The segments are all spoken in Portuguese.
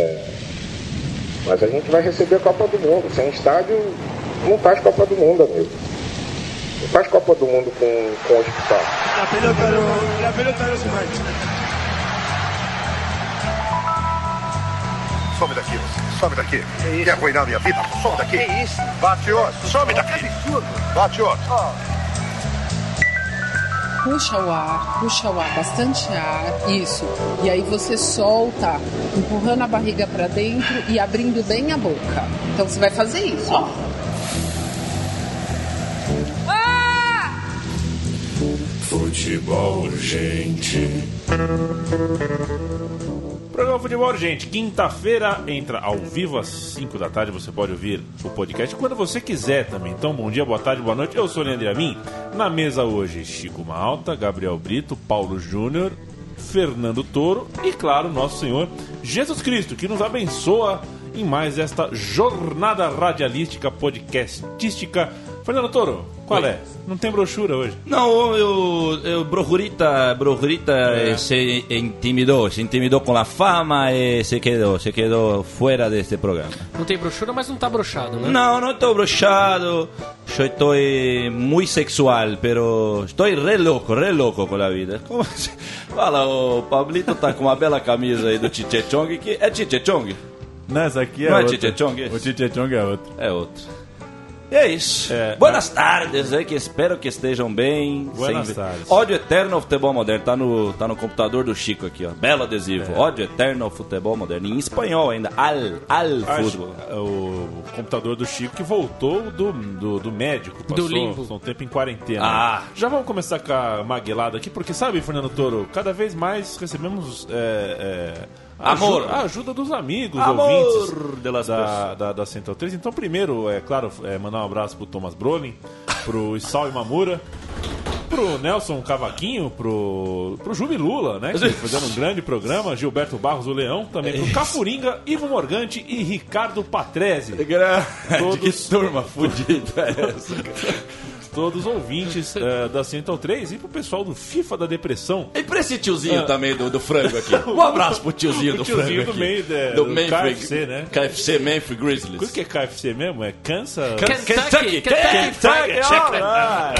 com. Mas a gente vai receber a Copa do Mundo. Sem estádio, não faz Copa do Mundo, amigo. Não faz Copa do Mundo com, com hospital. La pelota no, la pelota no se mancha. Some daqui, você. Some daqui. Quer arruinar minha vida? Some daqui. Que isso? Bate outro. Some daqui. Bate outro. Puxa o ar, puxa o ar, bastante ar, isso. E aí você solta, empurrando a barriga para dentro e abrindo bem a boca. Então você vai fazer isso, ó. Futebol urgente. Programa Futebol Urgente, quinta-feira entra ao vivo às 5 da tarde. Você pode ouvir o podcast quando você quiser também. Então, bom dia, boa tarde, boa noite. Eu sou o Leandro Amin. Na mesa hoje, Chico Malta, Gabriel Brito, Paulo Júnior, Fernando Toro e, claro, nosso Senhor Jesus Cristo, que nos abençoa em mais esta jornada radialística, podcastística. Fernando Toro, qual é? Não tem brochura hoje. Não, eu, eu Brojurita, Brojurita eh, se intimidou, se intimidou com a fama e se quedou, se quedou fora deste programa. Não tem brochura, mas não tá brochado, né? Não, não estou brochado, eu estou muito sexual, pero estou re louco, re louco com a vida. Como. Fala, o Pablito tá com uma bela camisa aí do Chiche Chong, que é Chiche Chong? Não, essa aqui é Não é outra. Chong? O Chiche Chong é outro. É outro. E é isso. É, Buenas tardes, é que espero que estejam bem. Buenas Sem- tardes. Ódio eterno ao futebol moderno. Tá no, tá no computador do Chico aqui, ó. Belo adesivo. Ódio eterno ao futebol moderno. Em espanhol ainda. Al, al Acho- futebol. o computador do Chico que voltou do, do, do médico. Passou limbo. passou um tempo em quarentena. Ah. Já vamos começar com a maguelada aqui, porque sabe, Fernando Toro, cada vez mais recebemos é, é, Amor. ajuda, a ajuda dos amigos, Amor ouvintes da, pessoas. da, da Central 3. Então, primeiro, é claro, é, mandar um abraço pro Thomas Brolin, pro Isao Imamura, pro Nelson Cavaquinho, pro, pro Juve Lula, né? Que fazendo um grande programa, Gilberto Barros, o Leão, também pro Cafuringa, Ivo Morgante e Ricardo Patrese. Todos- Que turma fodida é essa? Todos ouvintes eh, da Central 3 e pro pessoal do FIFA da Depressão. E pra esse tiozinho também do, do frango aqui. Um abraço pro tiozinho O do tiozinho frango do aqui. meio da- do do Memphis- KFC, né? KFC Memphis O Grizzlies. que é KFC mesmo? É Kansas? Kentucky, Kentucky, Kentucky Chicken. Ah, Kentucky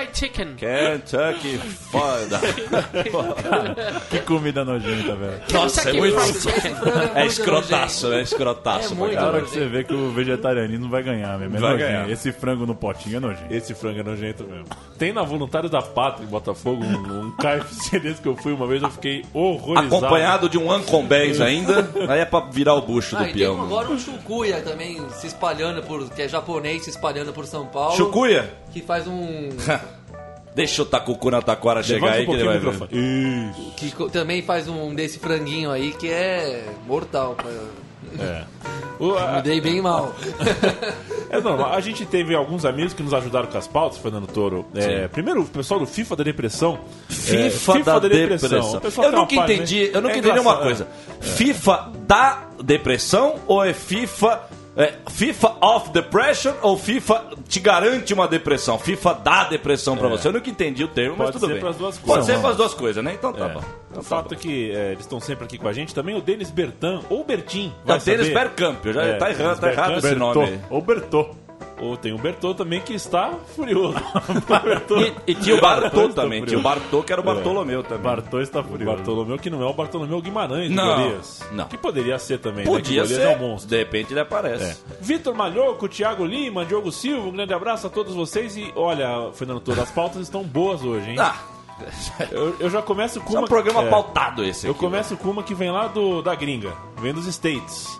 Fried Chicken. Kentucky foda. Que comida nojenta, velho. Nossa, é muito. Fried Chicken. É escrotaço, né? Escrotaço. É muito. É hora que você vê que o vegetarianismo vai ganhar mesmo. É Vai nojento. ganhar. Esse frango no potinho é nojento. Esse frango é nojento mesmo. Tem na Voluntário da Pátria em Botafogo um, um KFC desse que eu fui uma vez, eu fiquei horrorizado. Acompanhado de um Ancombés ainda, aí é pra virar o bucho Ah, do e tem peão. agora um Chucuia também se espalhando por. que é japonês se espalhando por São Paulo. Chucuia? Que faz um. Deixa o Tacucu na Taquara chegar aí um que ele vai o ver. microfone. Isso. que também faz um desse franguinho aí que é mortal. pra- É. O- a- Me dei bem mal. É normal. A gente teve alguns amigos que nos ajudaram com as pautas, Fernando Toro. É, primeiro, o pessoal do FIFA da Depressão. FIFA, É, da, depressão. O pessoal Eu nunca entendi, eu nunca É entendi uma coisa. FIFA da depressão ou é FIFA é, FIFA of depression ou FIFA te garante uma depressão? FIFA dá depressão pra você. Eu nunca entendi o termo, mas Pode tudo ser bem. pras duas Pode coisas. ser para as duas coisas, né? Então tá É. bom. Então O tá fato bom. é que é, eles estão sempre aqui com a gente. Também o Denis Bertan, ou Bertin. Tá, vai Denis. Bergkamp, já É, tá errado, Denis tá errado esse nome aí. Ou Bertô. Ou tem o Bertô também que está furioso. E, e tinha o Bartô também, tinha o. Bartô que era o Bartolomeu também. Bartô está O furioso. Bartolomeu, que não é o Bartolomeu Guimarães do Não, Golias. não. Que poderia ser também. né? Podia o Golias ser, é um monstro. de repente ele aparece. É. Vitor Malhoco, Thiago Lima, Diogo Silva, um grande abraço a todos vocês. E olha, Fernando Toro, as pautas estão boas hoje, hein? Ah, Eu, eu já começo com é uma. um programa é, pautado esse Eu aqui. começo com uma que vem lá do, da gringa, vem dos States.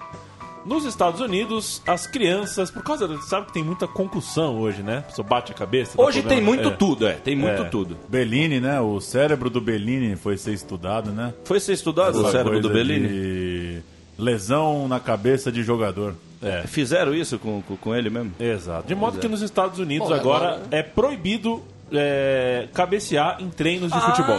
Nos Estados Unidos, as crianças, por causa, do- sabe que tem muita concussão hoje, né? A pessoa bate a cabeça. Hoje tem muito É. tudo, é. Tem muito É. tudo. Bellini, né? O cérebro do Bellini foi ser estudado, né? Foi ser estudado o Essa cérebro do Bellini? de Lesão na cabeça de jogador. É. Fizeram isso com, com, com ele mesmo? Exato. De modo que é. nos Estados Unidos Bom, agora, agora- é proibido é, cabecear em treinos de futebol.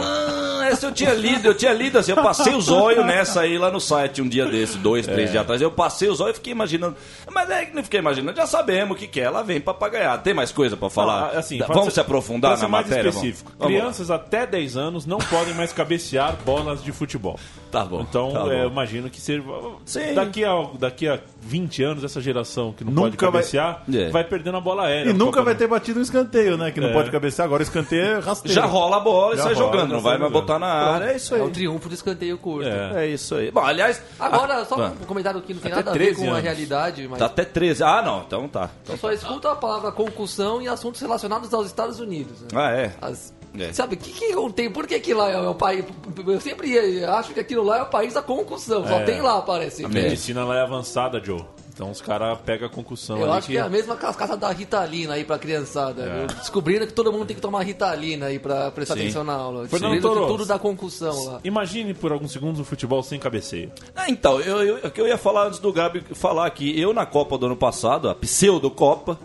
Ah, essa eu tinha lido, eu tinha lido assim, eu passei o zóio nessa aí lá no site um dia desse, dois, três É. dias atrás. Eu passei o zóio e fiquei imaginando. Mas é que não fiquei imaginando, já sabemos o que, que é. Ela vem papagaiar. Tem mais coisa pra falar? Ah, assim, Da- Vamos ser- se aprofundar na matéria? Vamos. específico. Vamos. Crianças até 10 anos não podem mais cabecear bolas de futebol. Tá bom. Então, tá bom. é, eu imagino que seja. Sim. Daqui a, daqui a 20 anos, essa geração que não Nunca pode cabecear vai- vai... É. perdendo a bola aérea. E nunca Copa vai ter batido um escanteio, né? Que não É. pode cabecear. Agora o escanteio é rasteiro. Já rola a bola e Já sai rola, jogando, não vai mais jogando. Botar na área. É isso aí. É o triunfo do escanteio curto. É. É isso aí. Bom, aliás. Agora, só Ah, um comentário que não tem Até nada a ver 13 com a anos. realidade, mas Tá até 13. Ah, não, então tá. eu só escuto a palavra concussão em assuntos relacionados aos Estados Unidos. né? Ah, é. As- É. Sabe, o que, que contém? Por que, que lá é o país. Eu sempre acho que aquilo lá é o país da concussão. Só É. tem lá, parece. A medicina lá é avançada, Joe. Então os caras pegam a concussão Eu ali acho que... é a mesma cascata da Ritalina aí pra criançada. É. Descobrindo que todo mundo tem que tomar Ritalina aí pra prestar Sim. atenção na aula. Fernando Toro. tudo dá concussão lá. Imagine por alguns segundos o futebol sem cabeceio. Ah, então, eu, eu, o que eu ia falar antes do Gabi falar aqui, eu na Copa do ano passado, a pseudo Copa,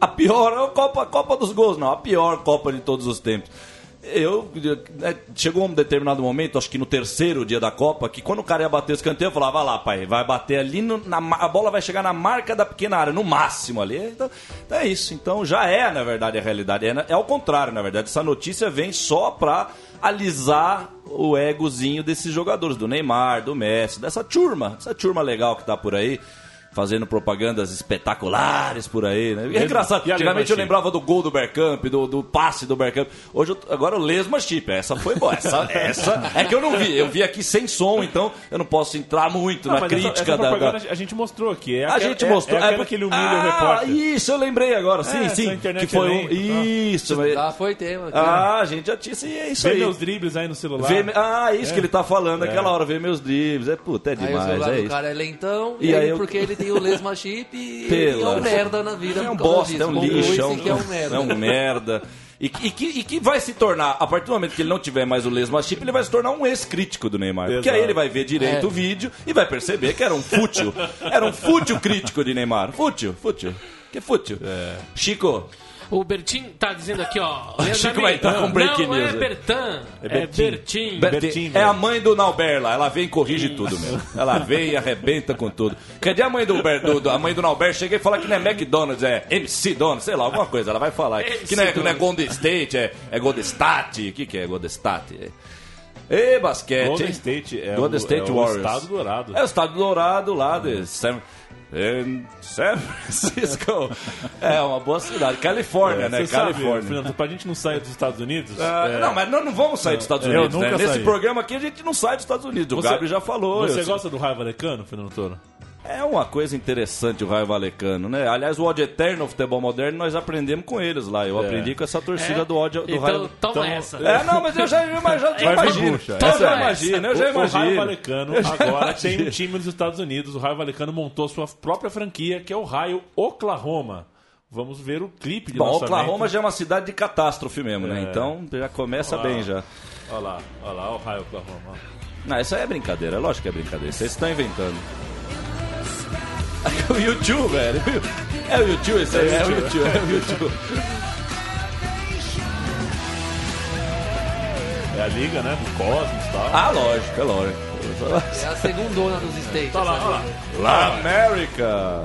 a pior, a Copa, a Copa dos gols, não, a pior Copa de todos os tempos. Eu, né, chegou um determinado momento, acho que no terceiro dia da Copa, que quando o cara ia bater o escanteio, eu falava, vai lá, pai, vai bater ali, no- na, a bola vai chegar na marca da pequena área, no máximo ali. Então, então é isso. Então já é, na verdade, a realidade. É, é ao contrário, na verdade. Essa notícia vem só pra alisar o egozinho desses jogadores, do Neymar, do Messi, dessa turma, essa turma legal que tá por aí. Fazendo propagandas espetaculares por aí, né? É engraçado. E Antigamente eu lembrava do gol do Bergkamp, do, do passe do Bergkamp. Hoje, eu, tô- agora o Lesma Chip. Essa foi boa. Essa, essa é que eu não vi. Eu vi aqui sem som, então eu não posso entrar muito Não, na mas essa- crítica essa da- da, a gente mostrou aqui. É a aquela- gente é- mostrou. É, aquela porque- que ele humilha o ah, repórter. Isso, eu lembrei agora. Sim, É, sim. Que foi é um. Isso, mas- Já foi tema. aqui. Ah, a gente já tinha. Sim, é isso Vê aí. meus dribles aí no celular. Vê me- Ah, isso É. que ele tá falando naquela hora. Vê meus dribles. É puta, é Aí o demais. celular É do isso. cara é lentão, E aí porque ele tem o lesma chip e Pela- é um merda na vida. É um bosta, disso. é um lixo, é um, é um merda. é um merda. E, que- e que, e que vai se tornar, a partir do momento que ele não tiver mais o lesma chip, ele vai se tornar um ex-crítico do Neymar. Porque Exato. aí ele vai ver direito É. o vídeo e vai perceber que era um fútil. Era um fútil crítico de Neymar. Fútil, fútil. Que fútil. Chico, O Bertin tá dizendo aqui, ó. O Chico vai entrar com break não news, é né? Bertan, é Bertin. Bertin. Be- Bertinho, é velho. a mãe do Nauber lá, ela vem e corrige tudo, meu. Ela vem e arrebenta com tudo. Cadê a mãe do, Ber- do- do- a mãe do Nauber? Chega e fala que não é McDonald's, é MC Donald's, sei lá, alguma coisa. Ela vai falar. que não é, que não é Golden State, é, é Golden State. O que, que é Golden State? É. Ê, basquete. Golden? State é, Golden o, State é Warriors. o estado dourado. É o estado dourado lá de Em San Francisco. É uma boa cidade. Califórnia, né? Você sabe, Califórnia. Fernando, pra gente não sair dos Estados Unidos... Ah, é, Não, mas nós não vamos sair dos Estados Unidos, né? Nesse programa aqui a gente não sai dos Estados Unidos. O Você- Gabi já falou. Você gosta do raio valecano, Fernando Toro? É uma coisa interessante o Raio Valecano, né? Aliás, o ódio eterno, o futebol moderno, nós aprendemos com eles lá. Eu É. aprendi com essa torcida É? do ódio do então, Raio. toma então- essa. É, não, mas eu já, eu já, já imagino. bucha. Eu já é. imagino, eu já o, o Raio imagino. Valecano agora tem um imagino. time nos Estados Unidos. O Raio Valecano montou sua própria franquia, que é o Raio Oklahoma. Vamos ver o clipe de Bom, lançamento. Oklahoma já é uma cidade de catástrofe mesmo, né? É. Então já começa Olha lá. bem já. Olha lá, olha lá o Raio Oklahoma. Não, isso aí é brincadeira, é lógico que é brincadeira. Vocês estão inventando. É o YouTube, velho. É o YouTube, esse aí, é o YouTube, é o YouTube. É a liga, né? Do Cosmos e tal. Ah, lógico, é lógico. É a segundona dos States. Olha lá, olha lá. La América.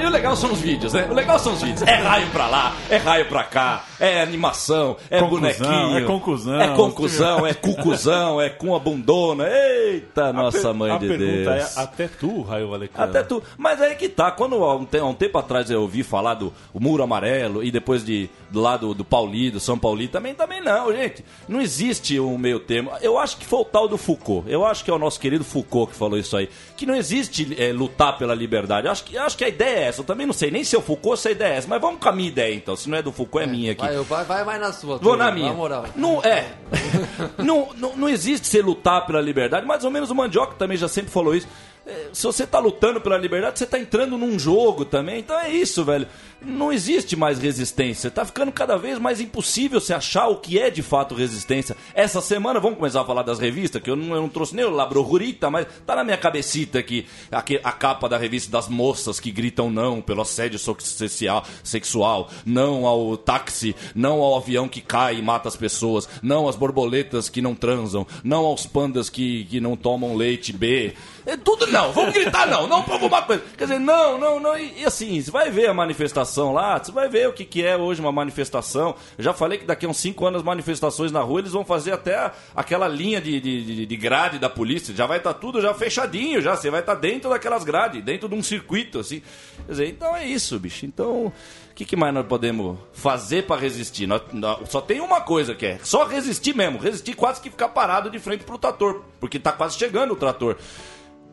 E o legal são os vídeos, né? O legal são os vídeos. É raio pra lá, é raio pra cá, é animação, é Conclusão, bonequinho. é conclusão. É conclusão, é cucuzão, é com a bundona. Eita, nossa mãe de pergunta Deus. é, até tu, Raio Valecano? Até tu. Mas aí que tá, quando há um, te- há um tempo atrás eu ouvi falar do muro amarelo e depois de do lado do Pauli, do São Pauli, também, também não, gente. Não existe um meio termo. Eu acho que foi o tal do Foucault. Eu acho que é o nosso querido Foucault que falou isso aí. Que não existe é, lutar pela liberdade. Eu acho, que, eu acho que a ideia é essa. Eu também não sei nem se é o Foucault ou se a ideia é essa. Mas vamos com a minha ideia então. Se não é do Foucault, é, minha aqui. Vai, vai, vai, vai na sua. Vou na minha. Na moral. Não, é. não, não, não existe você lutar pela liberdade. Mais ou menos o Mandioca também já sempre falou isso. É, Se você tá lutando pela liberdade, você tá entrando num jogo também. Então é isso, velho. não existe mais resistência. Tá ficando cada vez mais impossível se achar o que é de fato resistência. Essa semana, vamos começar a falar das revistas, que eu não, eu não trouxe nem o Labrojurita, mas tá na minha cabecita aqui aque- a capa da revista das moças que gritam não pelo assédio social, sexual, não ao táxi, não ao avião que cai e mata as pessoas, não às borboletas que não transam, não aos pandas que, que não tomam leite B. É tudo não, vamos gritar não, não por alguma coisa. Quer dizer, não, não, não. E, e assim, você vai ver a manifestação lá, você vai ver o que, que é hoje uma manifestação. Eu já falei que daqui a uns 5 anos as manifestações na rua eles vão fazer até aquela linha de, de, de- de grade da polícia. Já vai estar tudo já fechadinho, já. Você vai estar dentro daquelas grades, dentro de um circuito, assim. Quer dizer, então é isso, bicho. Então. O que, que mais nós podemos fazer para resistir? Nós- nós- só tem uma coisa que é só resistir mesmo. Resistir quase que ficar parado de frente pro trator. Porque tá quase chegando o trator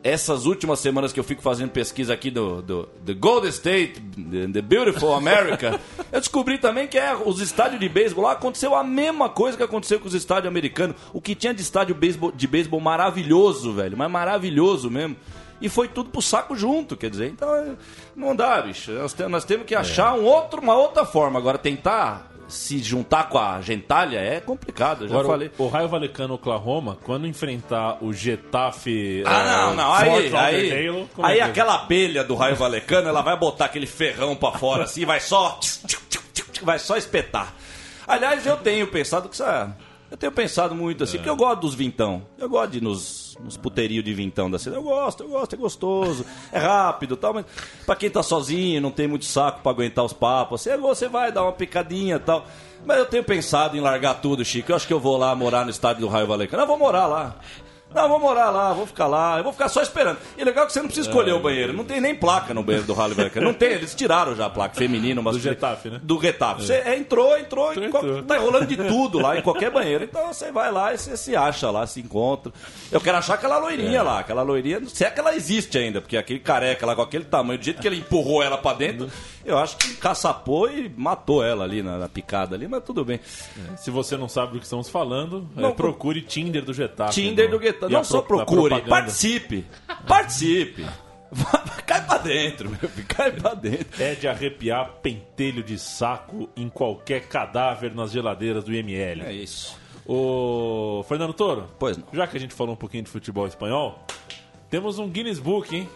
essas últimas semanas que eu fico fazendo pesquisa aqui do, do, do Golden State, the, Beautiful America, eu descobri também que é, os estádios de beisebol lá aconteceu a mesma coisa que aconteceu com os estádios americanos. O que tinha de estádio beisebol- de beisebol maravilhoso, velho, mas maravilhoso mesmo. E foi tudo pro saco junto, quer dizer, então é, não dá, bicho. Nós, nós temos que achar um outro, uma outra forma. Agora, tentar se juntar com a gentalha é complicado, eu já Agora, falei. o Raio Valecano Oklahoma, quando enfrentar o Getafe. Ah, eh, não, não. Aí, aí, é aí que é? aquela abelha do raio valecano, ela vai botar aquele ferrão pra fora assim, vai só. Vai só espetar. Aliás, eu tenho pensado que isso é- Eu tenho pensado muito assim, porque eu gosto dos vintão. Eu gosto de ir nos, nos puterios de vintão da cidade. Eu gosto, eu gosto, é gostoso, é rápido e tal, mas pra quem tá sozinho, não tem muito saco pra aguentar os papos, você, você vai dar uma picadinha e tal. Mas eu tenho pensado em largar tudo, Chico. Eu acho que eu vou lá morar no estádio do Raio Valecano. Eu vou morar lá. Não, vou morar lá, vou ficar lá, eu vou ficar só esperando. E legal que você não precisa escolher o banheiro, não tem nem placa no banheiro do Valecano. Não tem, eles tiraram já a placa feminino, mas Do Getafe, né? Do Getafe. Você é, entrou, entrou, qual- entrou. tá rolando de tudo lá, em qualquer banheiro. Então você vai lá e você se acha lá, se encontra. Eu quero achar aquela loirinha lá, aquela loirinha, se é que ela existe ainda, porque aquele careca lá com aquele tamanho, do jeito que ele empurrou ela pra dentro, eu acho que caçapou e matou ela ali na, na picada ali, mas tudo bem. Se você não sabe do que estamos falando, eh, Não, procure Tinder do Getafe. Tinder do Getafe. e a Não só pro- a procure, propaganda. participe. Participe. Cai pra dentro, meu filho, cai pra dentro. É de arrepiar pentelho de saco em qualquer cadáver nas geladeiras do IML. É isso. Ô, Fernando Toro, Pois não. já que a gente falou um pouquinho de futebol espanhol, temos um Guinness Book, hein?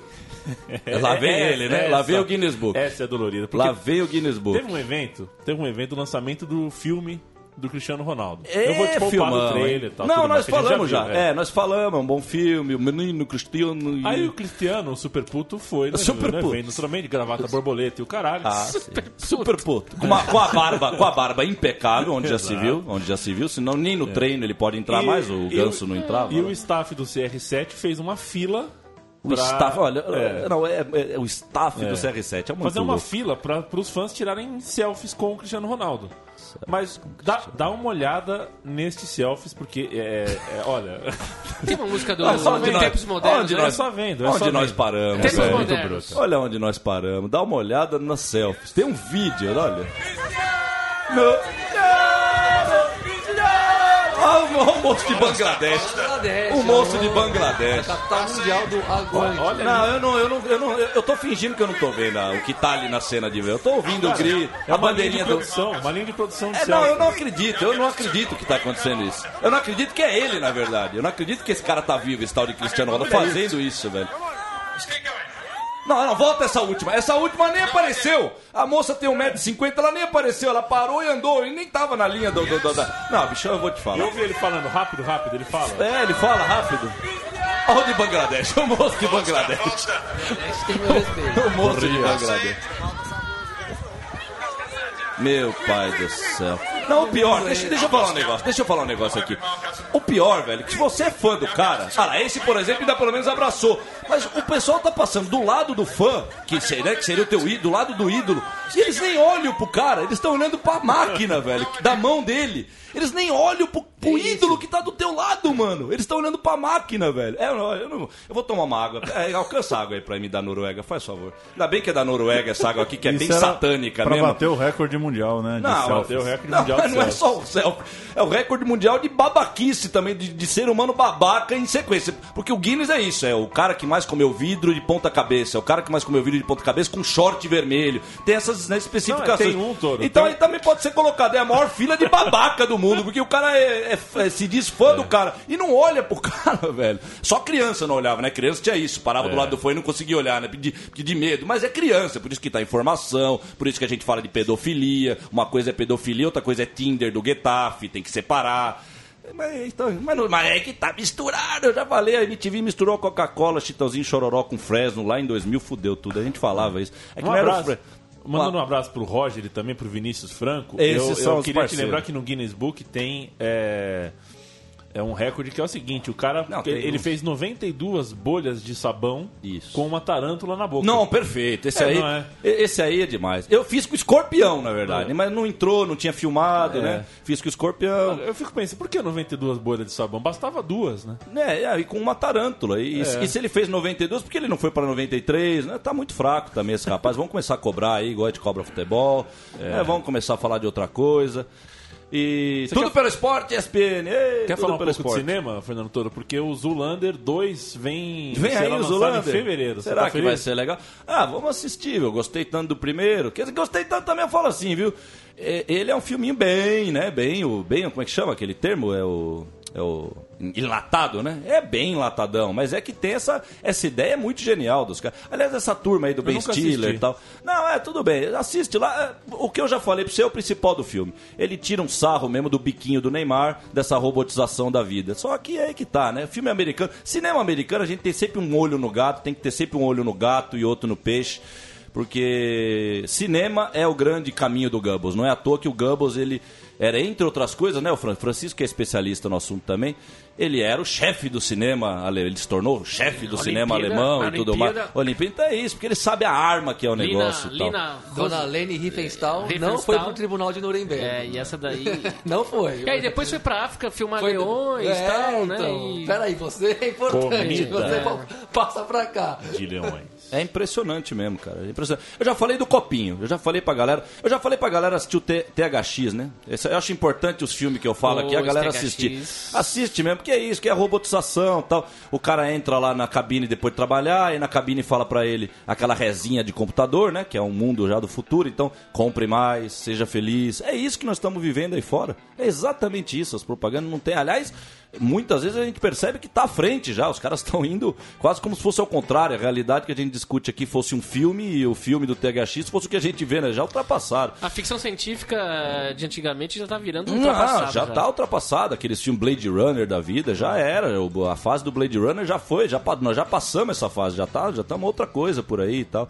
Lá vem ele, né? Lá vem o Guinness Book. Essa é dolorida. Lá veio o Guinness Book. teve um evento, teve um evento do lançamento do filme do Cristiano Ronaldo. É, Eu vou te poupar do trailer e tal. Não, mais, nós gente falamos já. viu, É. nós falamos, é um bom filme, o menino Cristiano. e- Aí o Cristiano, o super puto, foi no, Super no puto. evento também de gravata borboleta e o caralho. Ah, sim. super puto. Com, uma- com a barba, com a barba impecável, onde já se viu, onde já se viu, senão nem no treino ele pode entrar E- mais, o Ganso não entrava. E né? o staff do CR7 fez uma fila O pra- staff, olha, É. não, é, é- é o staff É. do CR7 é muito fazer uma louco. fila para os fãs tirarem selfies com o Cristiano Ronaldo. Mas dá, dá uma olhada nestes selfies, porque é, é- olha. Tem uma música do de onde nós- Tempos Modernos. onde né? é só vendo, é Onde só nós vendo. paramos? Tempos velho? modernos. Olha onde nós paramos. Dá uma olhada nas selfies. Tem um vídeo, olha. No... Ah, o moço de Bangladesh. Bangladesh, O moço é de Bangladesh. A capital mundial do aguante. Olha Não, eu não, eu não, eu não, eu tô fingindo que eu não tô vendo o que tá ali na cena de ver. Eu tô ouvindo o grito, É a uma linha de bandeirinha do. produção, uma linha de produção de É, não, eu não acredito, eu não acredito que tá acontecendo isso. Eu não acredito que é ele, na verdade. Eu não acredito que esse cara tá vivo, esse tal de Cristiano Ronaldo, fazendo isso, velho. Não, não, volta essa última. Essa última nem apareceu. A moça tem 1,50m, ela nem apareceu. Ela parou e andou e nem tava na linha do. do, do- da... Não, bichão, eu vou te Eu falar. ouvi ele falando rápido, rápido, ele fala. É, ele fala rápido. Olha o de Bangladesh, o moço de Bangladesh. O moço de Bangladesh. Meu pai do céu. Não, o pior, deixa, deixa eu falar um negócio, deixa eu falar um negócio aqui. O pior, velho, que se você é fã do cara, lá, esse, por exemplo, ainda pelo menos abraçou. Mas o pessoal tá passando do lado do fã, que seria, que seria o teu ídolo, do lado do ídolo, e eles nem olham pro cara, eles estão olhando pra máquina, velho, da mão dele. Eles nem olham pro, pro ídolo que tá do teu lado, mano. Eles estão olhando pra máquina, velho. É, eu, não, eu, não- eu vou tomar uma água. É, alcança água aí pra mim da Noruega, faz favor. Ainda bem que é da Noruega essa água aqui, que é Isso bem satânica pra mesmo. bater o recorde mundial, né? De Não, selfies. O recorde Não, mundial de não é só o selfie. É o recorde mundial de babaquice também, de, de ser humano babaca em sequência. Porque o Guinness é isso, é o cara que mais comeu vidro de ponta cabeça, é o cara que mais comeu vidro de ponta cabeça com short vermelho. Tem essas né, especificações. Não, um, Toro, então tem- aí também pode ser colocado, é a maior fila de babaca do mundo, porque o cara é- é- é- se diz fã do cara e não olha pro cara, velho. Só criança não olhava, né? Criança tinha isso, parava do É. lado do fone e não conseguia olhar, né? De, de, de medo. Mas é criança, por isso que tá informação, por isso que a gente fala de pedofilia. Uma coisa é pedofilia, outra coisa é Tinder do Getafe, tem que separar. Mas, então, mas, não- mas é que tá misturado, eu já falei, a MTV misturou Coca-Cola, Chitãozinho Chororó com Fresno lá em 2000, fudeu tudo, a gente falava isso. É que Um não era abraço. Mandando um abraço pro Roger e também pro Vinícius Franco. Esses eu são eu queria te parceiros. lembrar que no Guinness Book tem é, é um recorde que é o seguinte: o cara Não, ele uns. fez 92 bolhas de sabão com uma tarântula na boca. Não, perfeito. Esse, É, aí, é? esse aí é demais. Eu fiz com o escorpião, na verdade, mas não entrou, não tinha filmado, É. né? Fiz com o escorpião. Eu fico pensando, por que 92 bolhas de sabão? Bastava duas, né? É, é, e com uma tarântula. E, É. e se ele fez 92, por que ele não foi para 93? Né? Tá muito fraco também esse rapaz. Vamos começar a cobrar aí, igual a gente cobra futebol. É. Vamos começar a falar de outra coisa. E tudo quer- pelo esporte, ESPN. Ei, Quer falar um pelo pouco esporte. de cinema, Fernando Toro? Porque o Zulander 2 vem, Vem aí o Zulander. em fevereiro. Será tá que feliz? vai ser legal? Ah, vamos assistir. Eu gostei tanto do primeiro. Gostei tanto também, eu falo assim, viu? É, Ele é um filminho bem, né? Bem, o, bem, como é que chama aquele termo? É o. É o. Enlatado, né? É bem enlatadão, mas é que tem essa, essa ideia muito genial dos caras. Aliás, essa turma aí do Ben nunca Stiller assisti. e tal. Não, é, tudo bem. Assiste lá. É, O que eu já falei pra você é o principal do filme. Ele tira um sarro mesmo do biquinho do Neymar, dessa robotização da vida. Só que é aí que tá, né? Filme americano. Cinema americano, a gente tem sempre um olho no gato, tem que ter sempre um olho no gato e outro no peixe. Porque cinema é o grande caminho do Goebbels. Não é à toa que o Goebbels, ele era, entre outras coisas, né? O Fran- Francisco, que é especialista no assunto também, ele era o chefe do cinema, ele se tornou o chefe do cinema Olimpíada- alemão e tudo mais. Olimpíada- Olimpíada então é isso, porque ele sabe a arma que é o Lina- negócio. e tal. Lina Dona Lene Riefenstahl não Riefenstahl. foi pro tribunal de Nuremberg. É, e essa daí. não foi. E aí depois foi pra África filmar Foi- leões e é, tal, né? então. E- Peraí, você é importante. Comida. Você pa- passa pra cá. De leões. É impressionante mesmo, cara. É impressionante. Eu já falei do copinho, eu já falei pra galera. Eu já falei pra galera assistir o T- THX, né? Esse- eu acho importante os filmes que eu falo aqui, a galera THX. assistir. Assiste mesmo, porque é isso, que é robotização e tal. O cara entra lá na cabine depois de trabalhar, e na cabine fala pra ele aquela resinha de computador, né? Que é um mundo já do futuro, então compre mais, seja feliz. É isso que nós estamos vivendo aí fora. É exatamente isso, as propagandas não tem. Aliás, muitas vezes a gente percebe que tá à frente já. Os caras estão indo quase como se fosse ao contrário. A realidade que a gente discute aqui fosse um filme e o filme do THX fosse o que a gente vê, né? Já ultrapassaram. A ficção científica de antigamente já tá virando Não, ultrapassada. já tá ultrapassado. Aqueles filmes Blade Runner da vida já era. A fase do Blade Runner já foi. Já, nós já passamos essa fase. Já tá, já estamos outra coisa por aí e tal.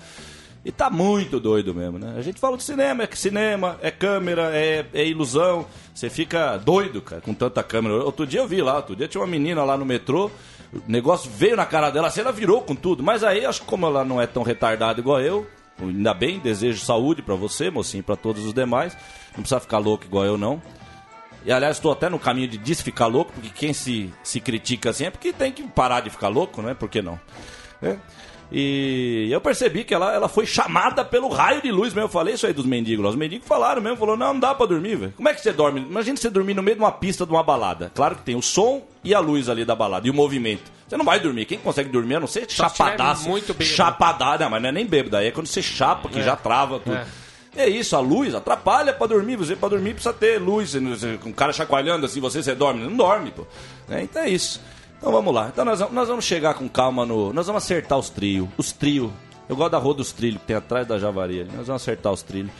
E tá muito doido mesmo, né? A gente fala de cinema, é cinema, é câmera, é, é ilusão. Você fica doido, cara, com tanta câmera. Outro dia eu vi lá, outro dia tinha uma menina lá no metrô, o negócio veio na cara dela, assim, ela virou com tudo. Mas aí, acho que como ela não é tão retardada igual eu, ainda bem, desejo saúde pra você, mocinho, pra todos os demais. Não precisa ficar louco igual eu, não. E aliás, estou até no caminho de desficar louco, porque quem se, se critica assim é porque tem que parar de ficar louco, não é? Por que não? É. E eu percebi que ela, ela foi chamada pelo raio de luz mesmo. Eu falei isso aí dos mendigos. lá. Os mendigos falaram mesmo, falou, não, não dá pra dormir, velho. Como é que você dorme? Imagina você dormir no meio de uma pista de uma balada. Claro que tem o som e a luz ali da balada, e o movimento. Você não vai dormir. Quem consegue dormir, a não ser chapadaço. muito bêbado. Chapadada, mas não é nem bêbado. Aí é quando você chapa, que É. já trava tudo. É. É isso, a luz atrapalha pra dormir. Você pra dormir precisa ter luz. O cara chacoalhando assim, você, você dorme. Não dorme, pô. É, então é isso. Então vamos lá. Então nós, vamos- nós vamos chegar com calma no. Nós vamos acertar os trios. Os trios. Eu gosto da rua dos trilhos, que tem atrás da Javari ali. Nós vamos acertar os trilhos.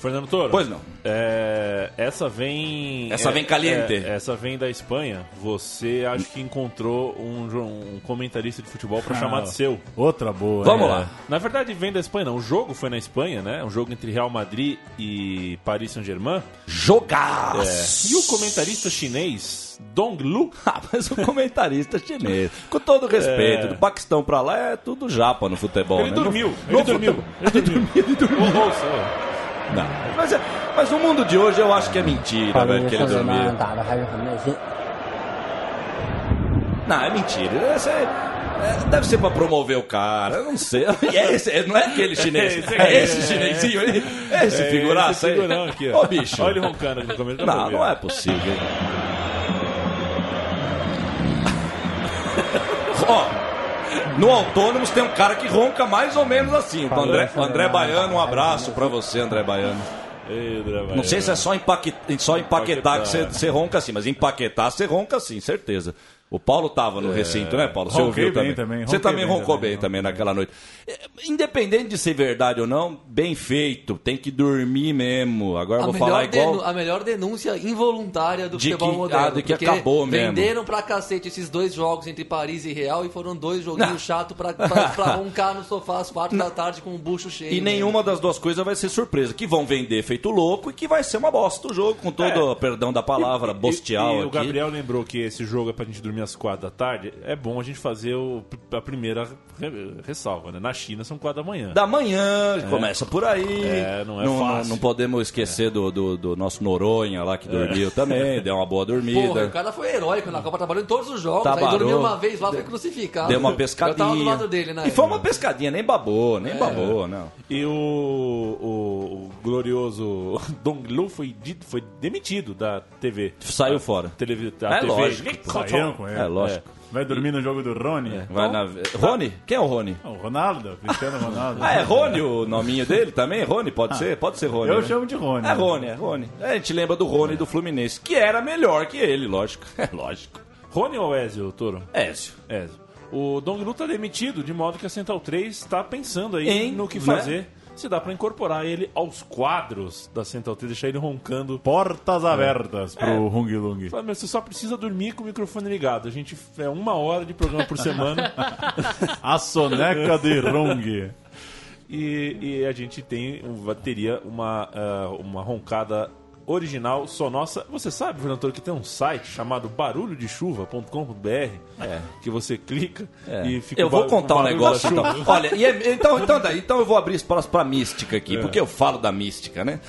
Fernando Toro. Pois não. É, essa vem. Essa é, vem caliente. é, essa vem da Espanha. Você acho que encontrou um, um comentarista de futebol para Ah, chamar de seu. Outra boa. Vamos é. lá. Na verdade, vem da Espanha, não. O jogo foi na Espanha, né? Um jogo entre Real Madrid e Paris Saint-Germain. Jogaço! É. E o comentarista chinês, Dong Lu, Ah, mas o comentarista chinês, com todo respeito, É. do Paquistão pra lá é tudo japa no futebol, ele né? dormiu. No- Ele no dormiu. futebol- Ele dormiu. Ô, ouça, ô. Não. Mas, é, mas o mundo de hoje eu acho que é mentira, velho, que ele dormia. Não, é mentira. É, é, deve ser pra promover o cara, eu não sei. É esse, é, não é aquele chinês. É esse chinesinho aí. É esse figuraço aí. Ô, bicho. Olha ele roncando aqui no começo da Não, não é possível. ó no Autônomos tem um cara que ronca mais ou menos assim. André, André Baiano, um abraço pra você, André Baiano. Não sei se é só, empaque, só empaquetar que você, Empaquetar. você ronca assim, mas empaquetar você ronca sim, certeza. O Paulo tava no recinto, né, Paulo? Você Ronquei ouviu bem também. também, Você também bem roncou também, bem também naquela noite. É, Independente de ser verdade ou não, bem feito. Tem que dormir mesmo. Agora eu A vou falar igual. denu- a melhor denúncia involuntária do De futebol que- moderno. ah, de que porque acabou mesmo. Venderam pra cacete esses dois jogos entre Paris e Real e foram dois joguinhos chatos pra, pra, pra roncar no sofá às quatro da tarde com o bucho cheio. E nenhuma das duas coisas vai ser surpresa. Que vão vender feito louco e que vai ser uma bosta o jogo, com todo o perdão da palavra, bostial É. E, e o. Gabriel lembrou que esse jogo é pra gente dormir às quatro da tarde. É bom a gente fazer o- a primeira re- ressalva, né? Na China são quatro da manhã. Da manhã, começa por aí. É, não é não, fácil. não podemos esquecer do, do, do nosso Noronha lá que dormiu também, deu uma boa dormida. Porra, o cara foi heróico na Copa, trabalhou em todos os jogos. Trabalhou. Aí dormiu uma vez lá, foi crucificado. Deu uma Eu pescadinha. tava do lado dele, né? E foi uma pescadinha, nem babou, nem babou, não. E o, o- o glorioso Dong Lu foi, foi demitido da TV. Saiu fora. Televi, É TV. lógico. Saíram ele. É lógico. Vai dormir no jogo do Rony? Vai na... Rony? Quem é o Rony? O Ronaldo, Cristiano Ronaldo. Ah, é Rony o nominho dele também? Rony, pode ser? Pode ser Rony. Eu né? chamo de Rony. É Rony, é Rony. É, a gente lembra do Rony do Fluminense, que era melhor que ele, lógico. É lógico. Rony ou Ezio, Toro? Ézio. Ezio. O Dong Lu tá demitido, de modo que a Central 3 está pensando aí Em, no que né? Se dá pra incorporar ele aos quadros da Central 3, deixar ele roncando. Portas abertas pro Hung Lung. Meu, você só precisa dormir com o microfone ligado. A gente é uma hora de programa por semana A soneca de Rung. e, e a gente tem teria uma, ah, uma roncada original só nossa. Você sabe, Fernando que tem um site chamado barulhodechuva.com.br que você clica É. e fica eu vou contar um negócio então. Olha, é- então, então, daí, então eu vou abrir espaço pra mística aqui, porque eu falo da mística, né?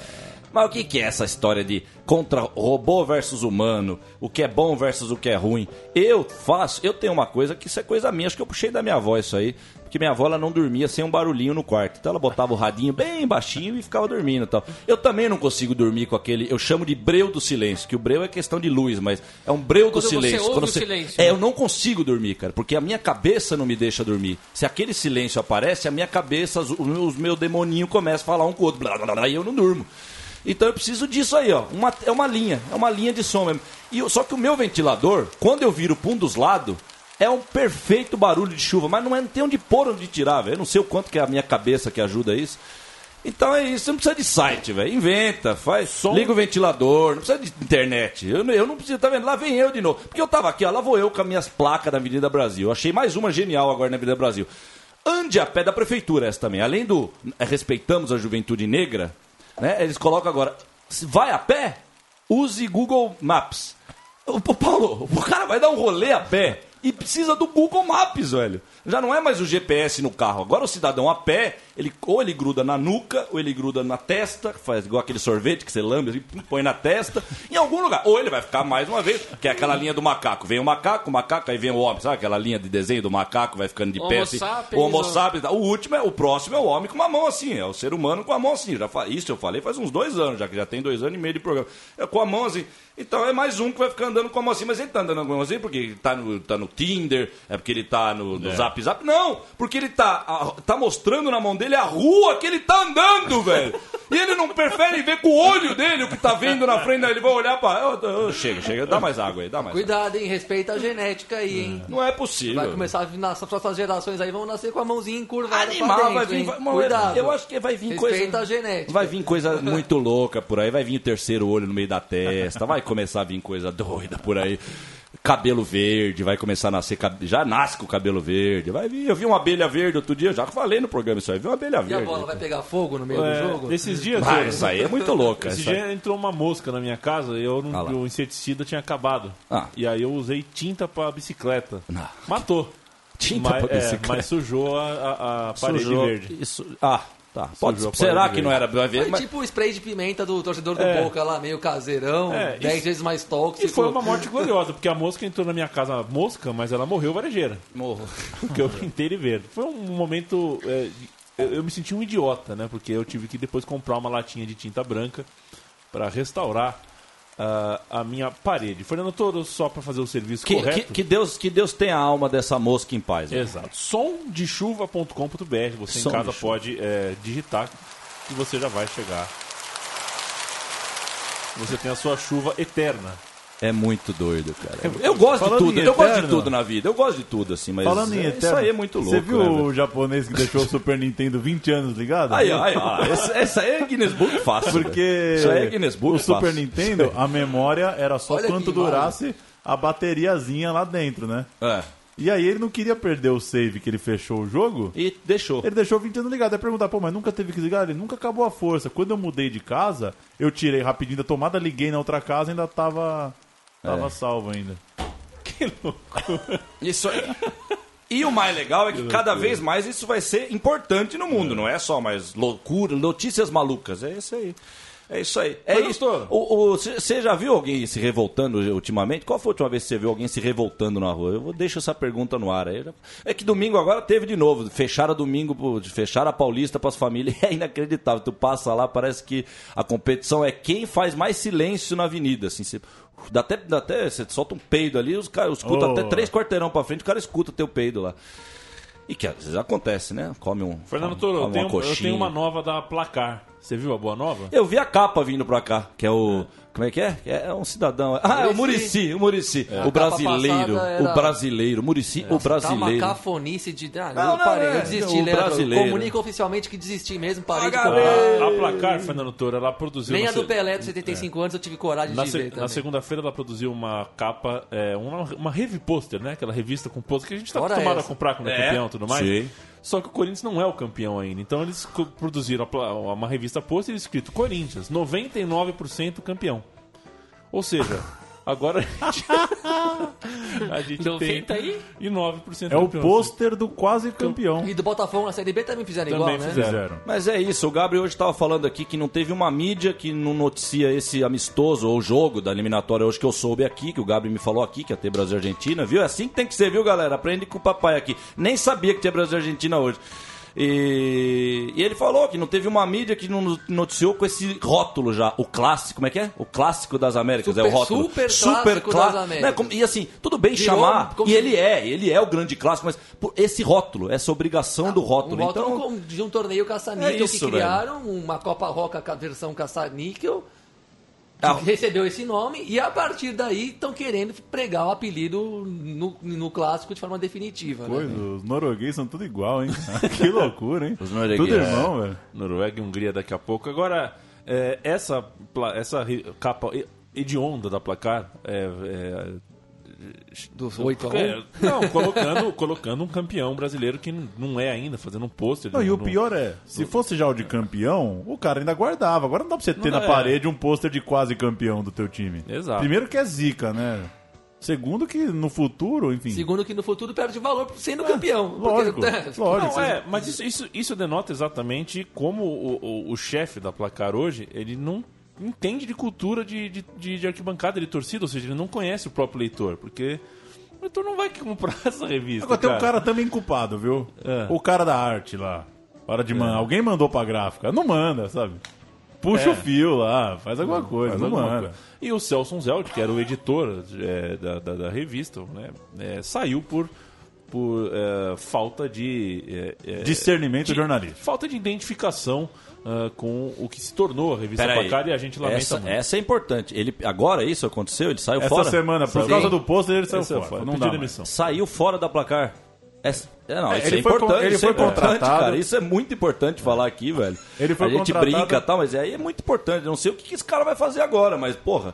Mas o que, que é essa história de contra robô versus humano, o que é bom versus o que é ruim? Eu faço, eu tenho uma coisa que isso é coisa minha, acho que eu puxei da minha avó isso aí, porque minha avó ela não dormia sem um barulhinho no quarto. Então ela botava o radinho bem baixinho e ficava dormindo e tal. Eu também não consigo dormir com aquele, eu chamo de breu do silêncio, que o breu é questão de luz, mas é um breu do Quando você silêncio. ouve o silêncio. É, eu não consigo dormir, cara, porque a minha cabeça não me deixa dormir. Se aquele silêncio aparece, a minha cabeça, os, os meus demoninhos começam a falar um com o outro, blá, blá, blá, e eu não durmo. Então eu preciso disso aí, ó. Uma, é uma linha, é uma linha de som mesmo. E, só que o meu ventilador, quando eu viro pra um dos lados, é um perfeito barulho de chuva, mas não, é, não tem onde pôr, onde tirar, velho. Eu não sei o quanto que é a minha cabeça que ajuda isso. Então é isso, não precisa de site, velho. Inventa, faz. Som. Liga o ventilador, não precisa de internet. Eu, não- eu não preciso, tá vendo? Lá vem eu de novo. Porque eu tava aqui, ó, lá vou eu com as minhas placas da Avenida Brasil. Achei mais uma genial agora na Avenida Brasil. Ande a pé da prefeitura essa também. Além do é, respeitamos a juventude negra, né? Eles colocam agora, vai a pé, use Google Maps. Ô, Paulo, o cara vai dar um rolê a pé e precisa do Google Maps, velho. Já não é mais o GPS no carro. Agora o cidadão a pé, ele ou ele gruda na nuca, ou ele gruda na testa, faz igual aquele sorvete que você lambe, assim, pum, põe na testa, em algum lugar. Ou ele vai ficar mais uma vez, que é aquela linha do macaco. Vem o macaco, o macaco, aí vem o homem, sabe aquela linha de desenho do macaco, vai ficando de pé assim. sapiens, O homo sapiens. O último é o próximo é o homem com uma mão assim, é o ser humano com a mão assim. Já Isso eu falei faz uns dois anos, já que já tem dois anos e meio de programa. É com a mão assim. Então é mais um que vai ficar andando com a mão assim, mas ele tá andando com a mão assim porque tá no, tá no Tinder, é porque ele tá no, no Zap Zap. Não, porque ele tá, a- tá mostrando na mão dele a rua que ele tá andando, velho. E ele não prefere ver com o olho dele o que tá vendo na frente, ele vai olhar pra. Ô, chega, chega, dá mais água aí, dá mais água. Cuidado, hein? Respeita a genética aí, hein? Não é possível. Vai começar a vir nas próximas gerações aí, vão nascer com a mãozinha encurvada Animal, pra dentro, vai vir. hein? Vai, Cuidado. Eu acho que vai vir coisa. Respeita a genética. Vai vir coisa muito louca por aí. Vai vir o terceiro olho no meio da testa. Vai começar a vir coisa doida por aí. Cabelo verde, vai começar a nascer. Já nasce com o cabelo verde. Vai vir. Eu vi uma abelha verde outro dia, já falei no programa isso aí. Vi uma abelha E a verde. bola vai pegar fogo no meio É, do jogo? Esses dias. Ah, eu- isso aí é muito louca. Esse essa- dia entrou uma mosca na minha casa e eu não, Ah o inseticida tinha acabado. Ah. E aí eu usei tinta pra bicicleta. Ah. Matou. Tinta mas, pra é, bicicleta. mas sujou a, a- a parede Sujou. verde. Isso. Ah, Tá. Pode, será que não era vai ver? Foi Mas, tipo o spray de pimenta do torcedor do É. Boca lá, meio caseirão, É, 10 e- vezes mais E tóxico. foi uma morte gloriosa, porque a mosca entrou na minha casa mosca, mas ela morreu varejeira. Morro. Porque eu pintei ele verde. Foi um momento. é, eu, eu me senti um idiota, né? Porque eu tive que depois comprar uma latinha de tinta branca para restaurar ah, a minha parede. Fernando Toro, só para fazer o serviço Que, correto. que, que Deus, que Deus tenha a alma dessa mosca em paz. né? Exato. Somdechuva.com.br. Você Som em casa pode é, digitar que você já vai chegar. Você tem a sua chuva eterna. É muito doido, cara. Eu gosto de Falando tudo. em Eu gosto de tudo na vida. Eu gosto de tudo, assim, mas Falando em é- eterno, isso aí é muito louco. Você viu né, o velho? japonês que deixou o Super Nintendo 20 anos ligado? Aí, ó, aí, ó. Essa, aí é Guinness Book fácil. Porque. Isso aí é Guinness Book o Super fácil. Nintendo, a memória era só Olha quanto durasse a bateriazinha lá dentro, né? É. E aí ele não queria perder o save que ele fechou o jogo. E deixou. Ele deixou 20 anos ligado. Aí perguntar, pô, mas nunca teve que ligar? Ele nunca acabou a força. Quando eu mudei de casa, eu tirei rapidinho da tomada, liguei na outra casa ainda tava, tava salvo ainda. Que louco. Isso aí. E o mais legal é que cada vez mais isso vai ser importante no mundo, não é só mais loucura, notícias malucas. É isso aí. É isso aí. É Mas, isso. Você já viu alguém se revoltando ultimamente? Qual foi a última vez que você viu alguém se revoltando na rua? Eu vou deixar essa pergunta no ar. aí. É que domingo agora teve de novo. Fecharam domingo, fecharam a Paulista para as famílias. É inacreditável. Tu passa lá, parece que a competição é quem faz mais silêncio na avenida. Assim, você, dá até, dá até, você solta um peido ali, os caras escutam Oh. até três quarteirão para frente, o cara escuta teu peido lá. E que às vezes acontece, né? Come um. Fernando Toro, eu tenho, uma eu tenho uma nova da Placar. Você viu a boa nova? Eu vi a capa vindo pra cá, que é o. Como é que é? É um cidadão. Ah, é o Murici, o Murici. A O brasileiro. era- O brasileiro. Murici, o Tá uma brasileiro. cafonice de. Ah, Não, eu não, parei, é, eu desisti, o Leandro. brasileiro. Comunica oficialmente que desisti mesmo, parei de comprar. A Placar, Fernando Toro, ela produziu. Nem na a do se- Pelé dos 75 anos eu tive coragem Na, de se- ver na também. segunda-feira ela produziu uma capa, é, uma, uma review pôster, né? Aquela revista com pôster que a gente está Ora acostumado essa. a comprar quando é, É, campeão e tudo mais. sim. Só que o Corinthians não é o campeão ainda. Então eles produziram uma revista pôster escrito Corinthians, 99% campeão. Ou seja, agora a gente, a gente 90 tem aí? e 9% É o pôster do quase campeão. E do Botafogo na Série B também fizeram Também igual, né? fizeram. Fizeram. Mas é isso, o Gabriel hoje estava falando aqui que não teve uma mídia que não noticia esse amistoso ou jogo da eliminatória hoje que eu soube aqui, que o Gabriel me falou aqui, que ia ter Brasil e Argentina, viu? É assim que tem que ser, viu, galera? Aprende com o papai aqui. Nem sabia que tinha Brasil e Argentina hoje. E, e ele falou que não teve uma mídia que não noticiou com esse rótulo já, o clássico, como é que é? O clássico das Américas, é o Super- rótulo. super clássico clá- das Américas. né, E assim, tudo bem Virou chamar, e se- ele é, ele é o grande clássico, mas por esse rótulo, essa obrigação do rótulo. Um rótulo então, de um torneio caça-níquel É que isso, criaram, uma Copa Roca ca- versão caça-níquel, que Ah. Recebeu esse nome, e a partir daí estão querendo pregar o apelido no, no clássico de forma definitiva. Coisa, Né? os noruegueses são tudo igual, hein? que loucura, hein? Os noruegueses. Tudo irmão, velho. Noruega e Hungria daqui a pouco. Agora, é, essa, essa capa he- hedionda da placar. É, é, Dos 8 a 1. é, não, colocando, colocando um campeão brasileiro que não é ainda, fazendo um pôster. Não, e o pior é, se fosse já o de campeão, o cara ainda guardava. Agora não dá pra você ter Não na é. parede um pôster de quase campeão do teu time. Exato. Primeiro que é zica, né? Segundo que no futuro, enfim. Segundo que no futuro perde valor sendo campeão. lógico, Porque- lógico. Não, é, mas isso, isso, isso denota exatamente como o, o, o chefe da placar hoje, ele não entende de cultura de, de, de, de arquibancada, de torcida, ou seja, ele não conhece o próprio leitor, porque o leitor não vai comprar essa revista. Agora tem um cara também culpado, viu? É. O cara da arte lá. Hora de mandar. Alguém mandou pra gráfica. Não manda, sabe? Puxa É. o fio lá, faz alguma coisa, Faz não alguma manda. coisa. E o Celso Zeld, que era o editor é, da, da, da revista, né, é, saiu por, por é, falta de. é, é, Discernimento de- jornalístico. Falta de identificação ah, com o que se tornou a revista Peraí. Placar e a gente lamenta essa, muito. essa é importante. Ele, agora isso aconteceu? Ele saiu Essa fora? semana, por Sim. causa do pôster, ele saiu Esse é o fora. fato, Não pediu dá demissão. Saiu fora da placar. Essa- é, não, É, isso ele é foi importante. con- ele isso é foi importante, contratado- cara. Isso é muito importante falar aqui, velho. Ele foi a gente contratado- brinca e tal, mas aí é muito importante. Eu não sei o que, esse cara vai fazer agora, mas, porra.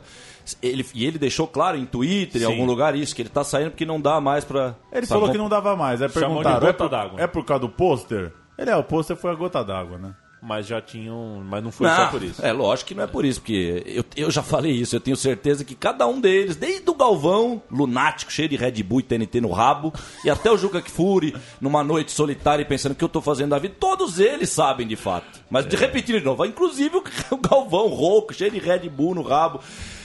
Ele, e ele deixou claro em Twitter, em Sim. algum lugar, isso, que ele tá saindo porque não dá mais pra. Ele falou que não dava mais. Aí de perguntaram, é gota por, d'água. é por causa do pôster? Ele é, o pôster foi a gota d'água, né? Mas já tinham. Mas não foi só por isso. É, lógico que não é por isso, porque eu, eu já falei isso, eu tenho certeza que cada um deles, desde o Galvão, lunático, cheio de Red Bull e TNT no rabo, e até o Juca Kfouri, numa noite solitária e pensando o que eu tô fazendo da vida, todos eles sabem de fato. Mas de repetir de novo, inclusive o, o Galvão rouco, cheio de Red Bull no rabo.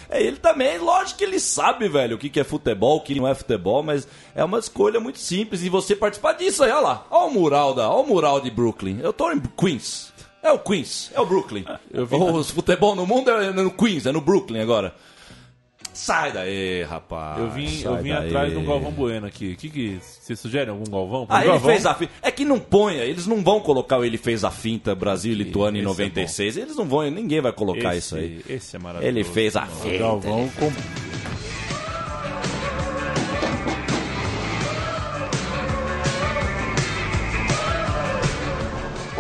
É, ele também, lógico que ele sabe, velho, o que, que é futebol, o que não é futebol, mas é uma escolha muito simples e você participar disso aí, olha lá. Olha o mural da, olha o mural de Brooklyn. Eu tô em Queens. É o Queens, é o Brooklyn. O futebol no mundo é no Queens, é no Brooklyn agora. Sai daí, rapaz. Eu vim, eu vim daí. atrás de um Galvão Bueno aqui. O que que. Você sugere algum Galvão? Ah, o ele Galvão. fez a finta. É que não ponha, eles não vão colocar o ele fez a finta Brasil e Lituânia em Esse é 96. eles não vão, ninguém vai colocar Esse- isso aí. Esse é maravilhoso. Ele fez a O finta. Galvão com...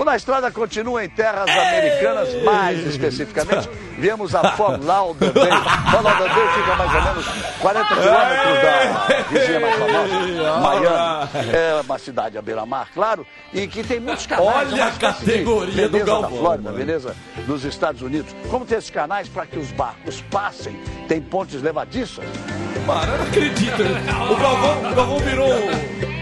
Na Estrada continua em terras americanas, mais especificamente. Viemos a Fort Lauderdale. Fort Lauderdale fica mais ou menos 40 quilômetros da vizinha mais famosa, Miami. É uma cidade à beira-mar, claro, e que tem muitos canais. Olha é a de categoria do Galvão, da Flórida, mano. beleza? Dos Estados Unidos. Como tem esses canais para que os barcos passem, tem pontes levadiças. Mano, eu não acredito. O Galvão, o Galvão virou.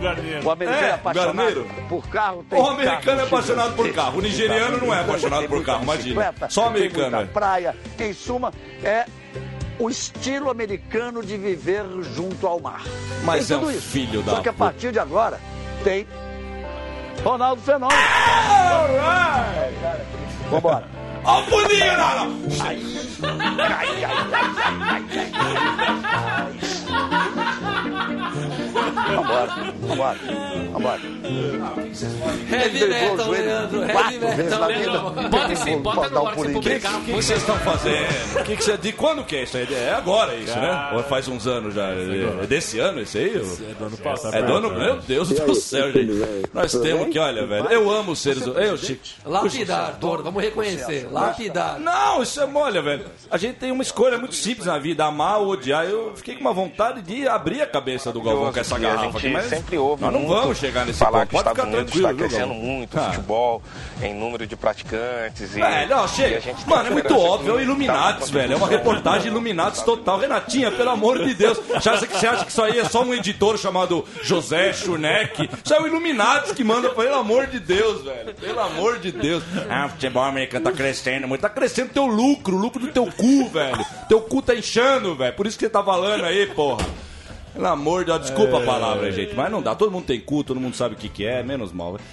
Garneiro. O americano é, É, apaixonado Garneiro. por carro. Tem O americano carro é apaixonado por carro. O nigeriano não é apaixonado por carro, imagina. Só o americano é. praia. Em suma, é o estilo americano de viver junto ao mar. Mas Tem é um isso. filho da Só que a partir de agora tem Ronaldo Fenômeno. Vambora. Ó o pulinho, não, não. Vambora, vambora, vambora. Heavy metal, Leandro. Heavy quatro vezes metal, na Leandro. vida. Bota sim, Vou bota no ar que você pulinho. O que, publicar. vocês estão fazendo? O que, que você, de quando que é isso? É agora isso, né? Ou faz uns anos já? É desse ano esse aí? É do ano passado. É do ano? Meu Deus do céu, gente. Nós temos que, olha, velho. Eu amo os seres. Eu, Chico. Lapidar, Toro, vamos reconhecer. Lapidar. Não, isso é molha, velho. A gente tem uma escolha muito simples na vida, amar ou odiar. Eu fiquei com uma vontade de abrir a cabeça do Galvão com essa a garrafa gente aqui, mas sempre ouve nós não vamos chegar nesse falar ponto. que Pode ficar Estados Unidos tranquilo, está crescendo muito o Ah. futebol, em número de praticantes. E, Velho, ó, e a chega. Mano, é muito óbvio, é o Illuminatis, tá velho. É uma reportagem Illuminatis total. Renatinha, pelo amor de Deus. Você acha, que, você acha que isso aí é só um editor chamado José Schurneck? Isso é o Illuminatis que manda, pelo amor de Deus, velho. Pelo amor de Deus. Ah, o futebol americano tá crescendo muito. Tá crescendo teu lucro, o lucro do teu cu, velho. Teu cu tá inchando, velho. Por isso que você tá falando aí, porra. Pelo amor de Deus, desculpa a palavra, gente, mas não dá. Todo mundo tem cu, todo mundo sabe o que, que é, menos mal. velho.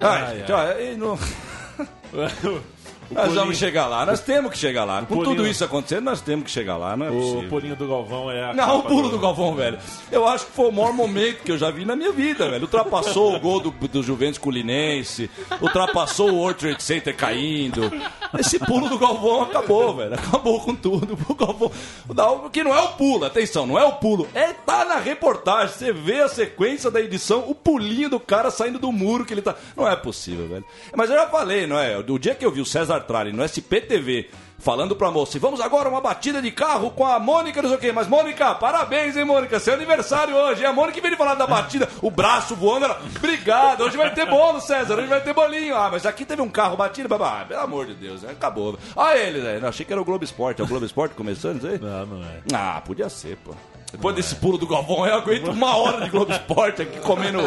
Ai, gente, ó, e não... Nós vamos chegar lá, nós temos que chegar lá. Com tudo isso acontecendo, nós temos que chegar lá, não é O pulinho do Galvão é a. Não, o pulo do Galvão, velho. Eu acho que foi o maior momento que eu já vi na minha vida, velho. Ultrapassou o gol do, do Juventus Culinense, ultrapassou o World Trade Center caindo. Esse pulo do Galvão acabou, velho. Acabou com tudo. O Galvão. Não, que não é o pulo, atenção, não é o pulo. É tá na reportagem. Você vê a sequência da edição, o pulinho do cara saindo do muro que ele tá. Não é possível, velho. Mas eu já falei, não é? O dia que eu vi o César Tralli no SPTV falando pra moça, e vamos agora uma batida de carro com a Mônica, não sei o quê. Mas, Mônica, parabéns, hein, Mônica? Seu aniversário hoje. E a Mônica veio falar da batida, o braço voando. Ela, obrigado, hoje vai ter bolo, César, hoje vai ter bolinho. Ah, mas aqui teve um carro batido. Ah, pelo amor de Deus, né? acabou. Ah, ele, né? Eu achei que era o Globo Esporte. É o Globo Esporte começando, isso aí? Não, não é. Ah, podia ser, pô. Depois desse pulo do Galvão, eu aguento uma hora de Globo Esporte aqui comendo,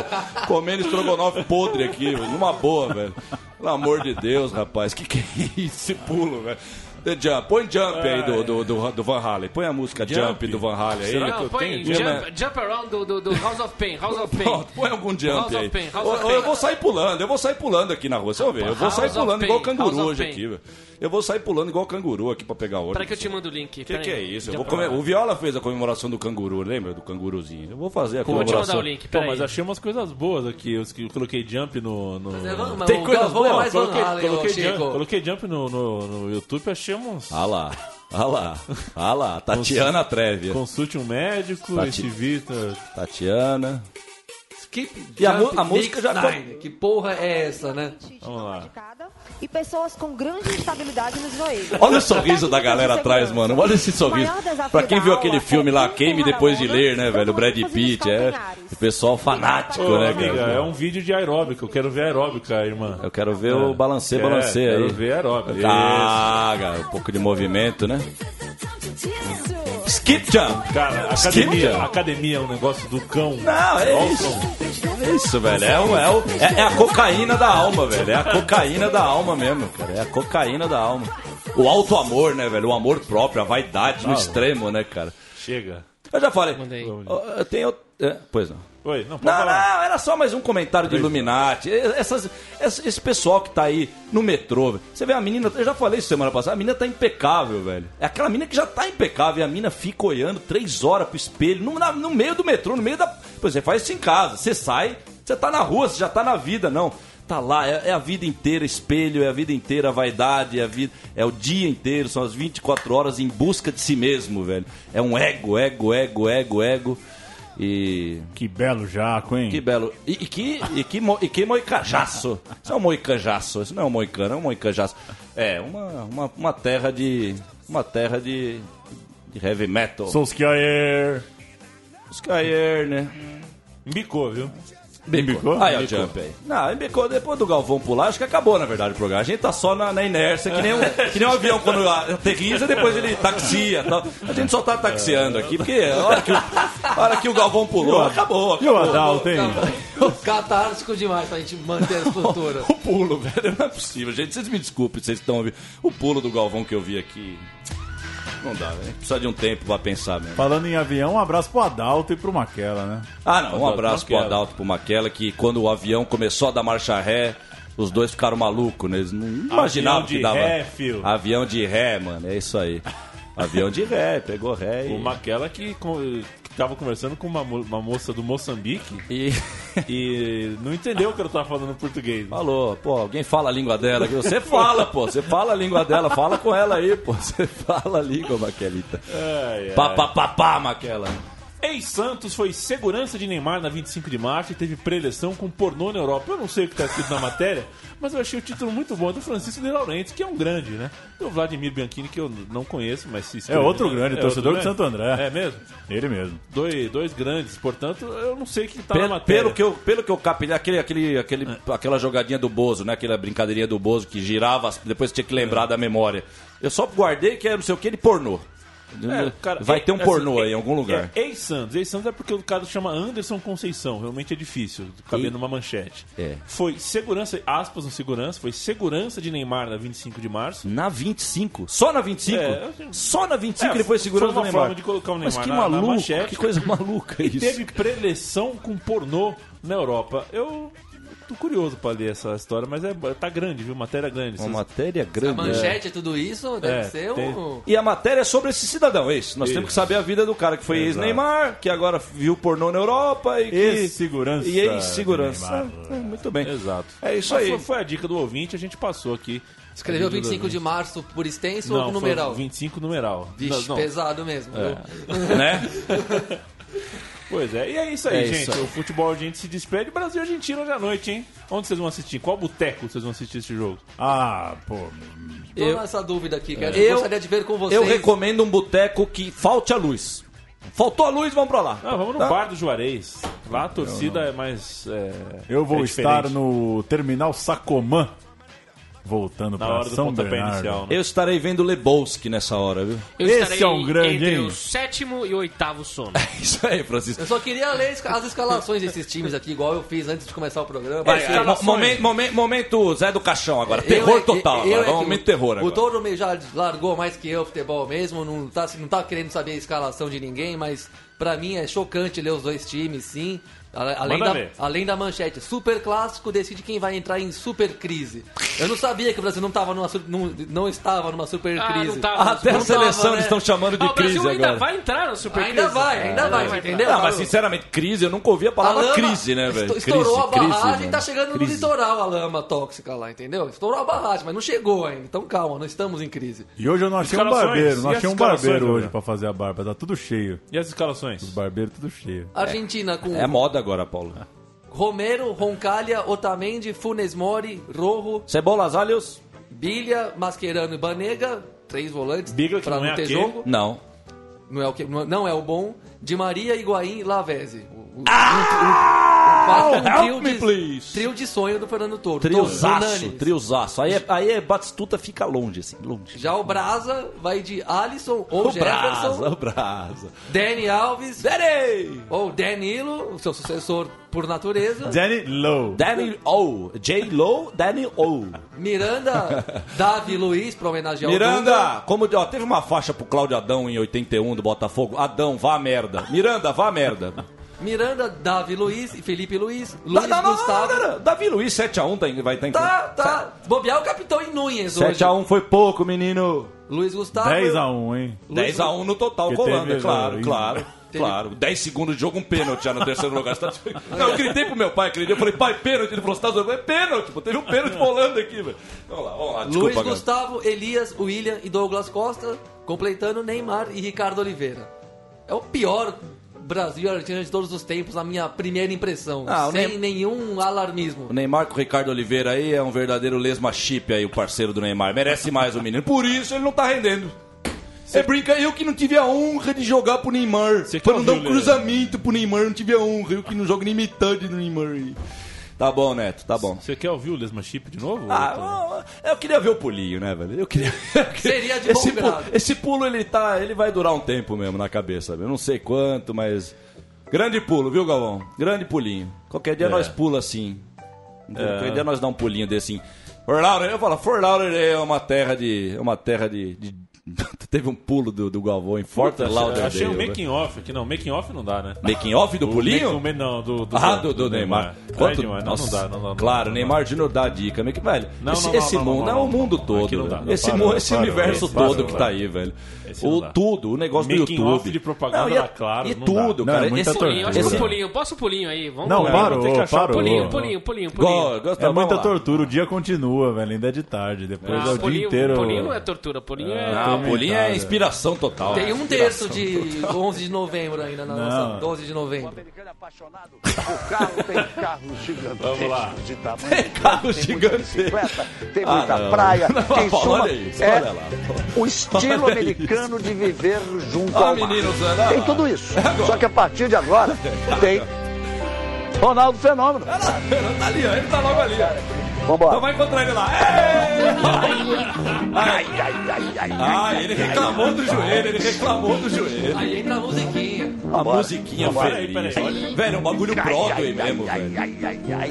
comendo estrogonofe podre aqui, velho. Numa boa, velho. Pelo amor de Deus, rapaz. Que que é esse pulo, velho? The Jump. Põe Jump aí do, do, do, do Van Halen. Põe a música Jump, do Van Halen aí. Não, eu põe tenho? jump, jump Around do, do, do House of Pain. House of Pain. Pronto, põe algum jump House aí. of Pain, House Ou- of ou eu Pain. vou sair pulando, eu vou sair pulando aqui na rua. Você vai ver. Eu vou sair pulando Pain, igual canguru hoje Pain. aqui, velho. Eu vou sair pulando igual canguru aqui pra pegar ônibus. Peraí que eu te mando o link. Que peraí. que é isso? Eu Já vou pra- comer- O Viola fez a comemoração do canguru, lembra do canguruzinho? Eu vou fazer a Vou te comemoração. mandar o link, Pô, mas achei umas coisas boas aqui. Eu, eu coloquei jump no. no... é, vamos- mas Tem o coisas é boas, mais Van Coloquei, Halen, coloquei, jump, coloquei jump no, no, no YouTube achei uns. Ah lá, ah lá, ah lá. Tatiana Trevia. Consulte um médico, Tati-. Tatiana. Skip E a a música já Nine. Que porra é essa, né? Vamos lá. e pessoas com grande instabilidade nos joelhos. Olha o sorriso da galera atrás, mano. Olha esse sorriso. Pra quem viu aquele filme lá, Queime Depois de Ler, né, velho? O Brad Pitt, é. O pessoal fanático, Ô, né, amiga, cara? é um vídeo de aeróbica. Eu quero ver aeróbica, irmã. Eu quero ver o balancê, É, balancê aí. Quero ver aeróbica. Ah, cara, um pouco de movimento, né? Skip jump. Cara, Skip academia, jump. academia é um negócio do cão. Não, é isso. É isso, velho. É, o- é, o- é- é a cocaína da alma, velho. É a cocaína da alma mesmo, cara. É a cocaína da alma. O alto amor, né, velho? O amor próprio, a vaidade no Ah, extremo, né, cara? Chega. Eu já falei. Mandei. Eu tenho. é, pois não. Oi, não, Não, não, era só mais um comentário de Illuminati. Essas, esse pessoal que tá aí no metrô, velho. Você vê a menina, eu já falei isso semana passada, a menina tá impecável, velho. É aquela menina que já tá impecável e a menina fica olhando três horas pro espelho, no, na- no meio do metrô, no meio da. Pois você faz isso em casa, você sai, você tá na rua, você já tá na vida, não. Tá lá, é, é a vida inteira espelho, é a vida inteira vaidade, é, a vida, é o dia inteiro, são as 24 horas em busca de si mesmo, velho. É um ego, ego, ego, ego, ego. E. Que belo jaco, hein? Que belo. E, e que, e, que, mo- e que moicajaço. Isso é um moicajaço. Isso não é um moicano, é um moicajaço. É, uma, uma, uma terra de. Uma terra de. de heavy metal. Solskjaer. Skyer, né? Embicou, viu? Embicou? Aí, ó, o jump aí. Não, embicou depois do Galvão pular, acho que acabou, na verdade, o programa. A gente tá só na, na inércia, que nem, um, que nem um avião quando aterriza, depois ele taxia tal. A gente só tá taxiando aqui, porque a hora que o, hora que o Galvão pulou, acabou. E o acabou. Adalto, hein? Catártico demais pra gente manter a estrutura. O pulo, velho, não é possível. Gente, vocês me desculpem, vocês estão ouvindo. O pulo do Galvão que eu vi aqui. Não dá, velho. Precisa de um tempo pra pensar mesmo. Falando em avião, um abraço pro Adalto e pro Maquela, né? Ah, não. Um abraço pro. Adalto e pro Maquela, que quando o avião começou a dar marcha ré, os dois ficaram malucos, né? Eles não imaginavam de que dava. ré, fio. Avião de ré, mano. É isso aí. Avião de ré, pegou ré e. O Maquela que tava conversando com uma, mo- uma moça do Moçambique E e não entendeu o que eu tava falando em português. falou, pô, alguém fala a língua dela aqui. Você fala, pô, você fala a língua dela, fala com ela aí, pô. Você fala a língua, Maquelita. Ai, ai. Pá, pá, pá, pá, Maquela. Ex-Santos foi segurança de Neymar na 25 de março e teve preleção com pornô na Europa. Eu não sei o que está escrito na matéria, mas eu achei o título muito bom do Francisco de Laurentiis, que é um grande, né? E o Vladimir Bianchini, que eu não conheço, mas se É escreve- outro grande, É torcedor outro de Santo André. É mesmo? Ele mesmo. Dois, dois grandes, portanto, eu não sei o que está na Pelo, matéria. pelo que eu, pelo que eu capilhei, aquele, aquele, aquele, aquela jogadinha do Bozo, né? Aquela brincadeirinha do Bozo que girava, depois tinha que lembrar da memória. Eu só guardei que era não sei o que, ele pornô. É, cara, Vai é- ter um assim, pornô é- aí em algum lugar. É, Ex-Santos. Ex-Santos é porque o cara chama Anderson Conceição. Realmente é difícil caber numa manchete. É. Foi segurança, aspas no segurança, foi segurança de Neymar na 25 de março. Na 25? Só na 25? É, Só na 25 É, ele foi segurando foi uma o Neymar. forma de colocar o Mas Neymar que na- na maluco, manchete. que coisa maluca E isso. teve preleção com pornô na Europa. Eu tô curioso pra ler essa história, mas é, tá grande, viu? Matéria grande. Uma matéria A grande. manchete é tudo isso, deve É, ser tem- um... E a matéria é sobre esse cidadão, é isso. Nós Isso. temos que saber a vida do cara que foi Exato. ex-Neymar, que agora viu pornô na Europa e que... Ex-segurança E ex-segurança. É, é, muito bem. Exato. É isso Mas aí. Foi, foi a dica do ouvinte, a gente passou aqui. Escreveu A dica do 25 de março por extenso Não, ou numeral? 25 numeral. Vixe, Não, não. pesado mesmo. viu? né? Pois é, e é isso aí, É gente. isso aí. O futebol a gente se despede. Brasil e Argentina hoje à noite, hein? Onde vocês vão assistir? Qual boteco vocês vão assistir esse jogo? Ah, pô. Tô Eu- nessa dúvida aqui, cara. Eu- Eu gostaria de ver com vocês. Eu recomendo um boteco que falte a luz. Faltou a luz, vamos pra lá. Ah, vamos no Tá? bar do Juarez. Lá a torcida é mais. é, Eu vou é estar no Terminal Sacomã. Voltando Na pra hora do São Bernardo. inicial, né? Eu estarei vendo Lebowski nessa hora, viu? Eu Esse estarei é um grande, entre hein? o sétimo e o oitavo sono. Isso aí, Francisco. Eu só queria ler as escalações desses times aqui, igual eu fiz antes de começar o programa. Vai, é, mo- momento, momento, momento Zé do Caixão agora. Terror Eu é que- total eu agora. é momento o- terror O agora. Touro meio já largou mais que eu futebol mesmo, não tá, não tá querendo saber a escalação de ninguém, mas pra mim é chocante ler os dois times, sim. A- Além da, além da manchete, super clássico decide quem vai entrar em super crise. Eu não sabia que o Brasil não, tava numa, não, não estava numa super Ah, crise. não tava. Até a tava, seleção né? eles estão chamando de Ah, o Brasil crise ainda agora. vai entrar no Super Ainda Crise. vai, ainda vai, vai entendeu? Não, mas sinceramente, crise, eu nunca ouvi a palavra lama crise, né, velho? esto- Estourou Crise, a barragem crise, e tá chegando no Crise. litoral a lama tóxica lá, entendeu? Estourou a barragem, mas não chegou ainda. Então calma, não estamos em crise. E hoje eu não achei um barbeiro. Não achei um barbeiro hoje pra fazer a barba. Tá tudo cheio. E as escalações? Os barbeiros tudo cheio. Argentina com É moda agora, Paulo. Romero, Roncalha, Otamendi, Funes Mori, Rojo, Cebolas, alhos? Bilha, Mascherano e Banega, três volantes Bigla, que pra não não, é ter aquele. jogo. Não. Não é o que não é o bom. Di Maria, Higuaín, Lavezzi. O- o- Um- help me, de, please. trio de sonho do Fernando Torres. Triozaço, triozaço. Aí, é, aí é Batistuta fica longe, assim, longe. Já o Brasa vai de Alisson ou O Brasa, Jefferson, o Brasa. Dani Alves Danny! ou Danilo, o seu sucessor por natureza. Danny Lowe. Danny O. J. Low, Danny O. Miranda, Davi Luiz, pra homenagear o Miranda, como ó, teve uma faixa pro Cláudio Adão em 81 do Botafogo. Adão, vá a merda. Miranda, vá a merda. Miranda, Davi Luiz e Felipe Luiz. Não, Luiz não, não, Gustavo. não, não. Davi Luiz 7x1 tá, vai estar em Tá, tá. Bobear o capitão em Nunes hoje. 7x1 foi pouco, menino. Luiz Gustavo. 10x1, hein? 10x1 no total, colando, teve- é claro, Ih. claro. Claro, 10 segundos de jogo, um pênalti já no terceiro lugar. Tá- Não, eu gritei pro meu pai dia, eu falei, pai, pênalti. Ele falou, você tá zoando? Eu falei, pênalti, pô, teve um pênalti rolando aqui, velho. Vamos lá, vamos lá, desculpa, Luiz cara. Gustavo, Elias, William e Douglas Costa, completando Neymar e Ricardo Oliveira. É o pior Brasil e Argentina de todos os tempos, na minha primeira impressão. Ah, sem nenhum alarmismo. O Neymar com o Ricardo Oliveira aí é um verdadeiro lesma chip aí, o parceiro do Neymar. Merece mais o menino. Por isso ele não tá rendendo. Você brinca, eu que não tive a honra de jogar pro Neymar. Você não dar um cruzamento pro Neymar, não tive a honra. Eu que não jogo nem metade do Neymar aí. Tá bom, Neto, tá bom. Você quer ouvir o Lesma Chip de novo? Ah, eu queria ver o pulinho, né, velho? Eu queria. Seria de bom esse, pulo, grado. esse pulo ele tá, ele vai durar um tempo mesmo na cabeça. Eu não sei quanto, mas grande pulo, viu, Galvão? Grande pulinho. Qualquer dia É. nós pula assim. Qualquer dia nós dá um pulinho desse assim. Fort Lauderdale, eu falo, Fort Lauderdale é uma terra de, é uma terra de, de- teve um pulo do, do Galvão em Fort Lauderdale. Achei um velho. making off aqui. Não, making off não dá, né? Making off do O pulinho? make- o não, do, do, ah, do, do Neymar. Quanto? Quanto? não, não dá, não dá. não Claro, não Neymar Júnior dá a dica. meio que, velho, Não, esse, não, não, esse mundo não, é o mundo não, todo. dá, esse para, esse para, universo para, todo para, que tá aí, velho. O tudo, o negócio do Making YouTube. off de propaganda Não, e, da Claro, e não tudo, dá. cara. Não, é muita esse, tortura. Pulinho, acho que esse- um pulinho. Posso um pulinho aí? Vamos Não, parou, tem que achar parou. Pulinho, pulinho, pulinho, pulinho. É muita tortura, o dia continua, velho. Ainda é de tarde. Depois é Ah, o dia inteiro. pulinho não é tortura, pulinho é... Não, pulinho é inspiração total. Tem um terço de 11 de novembro ainda na Não. nossa 12 de novembro. O carro tem carros gigantescos Vamos lá. de tamanho. carros tem muita bicicleta, tem Ah, muita não. praia. Não, Em Paulo, suma, olha isso, é olha lá. o estilo americano de viver junto Ah, ao mar. menino. Tem tudo isso. Só que a partir de agora tem Ronaldo Fenômeno. Olha tá ali, ó, ele tá logo ali. ó. Então Vambora. vai encontrar ele lá. Ai, ai, ai, ai. Ah, ele reclamou do joelho, ele reclamou do joelho. Aí entra a musiquinha. A musiquinha Vambora. feliz. Peraí, peraí. Velho, é um bagulho Broadway mesmo, ai, velho. ai, ai, ai.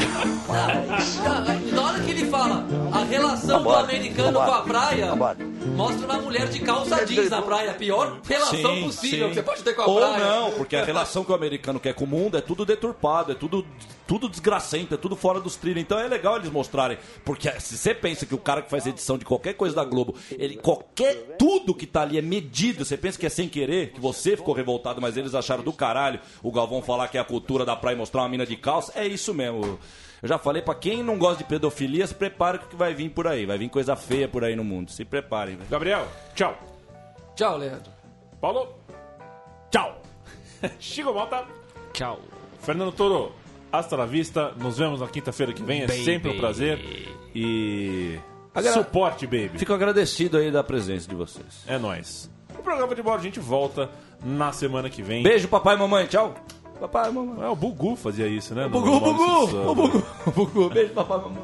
Na hora que ele fala a relação Vambora, do americano vambora, com a praia, vambora. mostra uma mulher de calça jeans na praia. A pior relação Sim, possível sim. que você pode ter com a Ou praia. não, porque a relação que o americano quer com o mundo é tudo deturpado, é tudo, tudo desgracento, é tudo fora dos trilhos. Então é legal eles mostrarem. Porque se você pensa que o cara que faz edição de qualquer coisa da Globo, ele qualquer. Tudo que tá ali é medido. Você pensa que é sem querer, que você ficou revoltado, mas eles acharam do caralho o Galvão falar que é a cultura da praia e mostrar uma mina de calça. É isso mesmo. Eu já falei pra quem não gosta de pedofilia, se prepare que vai vir por aí. Vai vir coisa feia por aí no mundo. Se preparem, velho. Gabriel, tchau. Tchau, Leandro. Paulo, tchau. Chico Malta, Tchau. Fernando Toro, hasta la vista. Nos vemos na quinta-feira que vem. É Baby. sempre um prazer. E. Agra- Suporte, baby. Fico agradecido aí da presença de vocês. É nóis. O programa de bola a gente volta na semana que vem. Beijo, papai e mamãe. Tchau. Papai e mamãe. É, o Bugu fazia isso, né? No Bugu, Bugu. O Bugu. O Bugu. Beijo, papai e mamãe.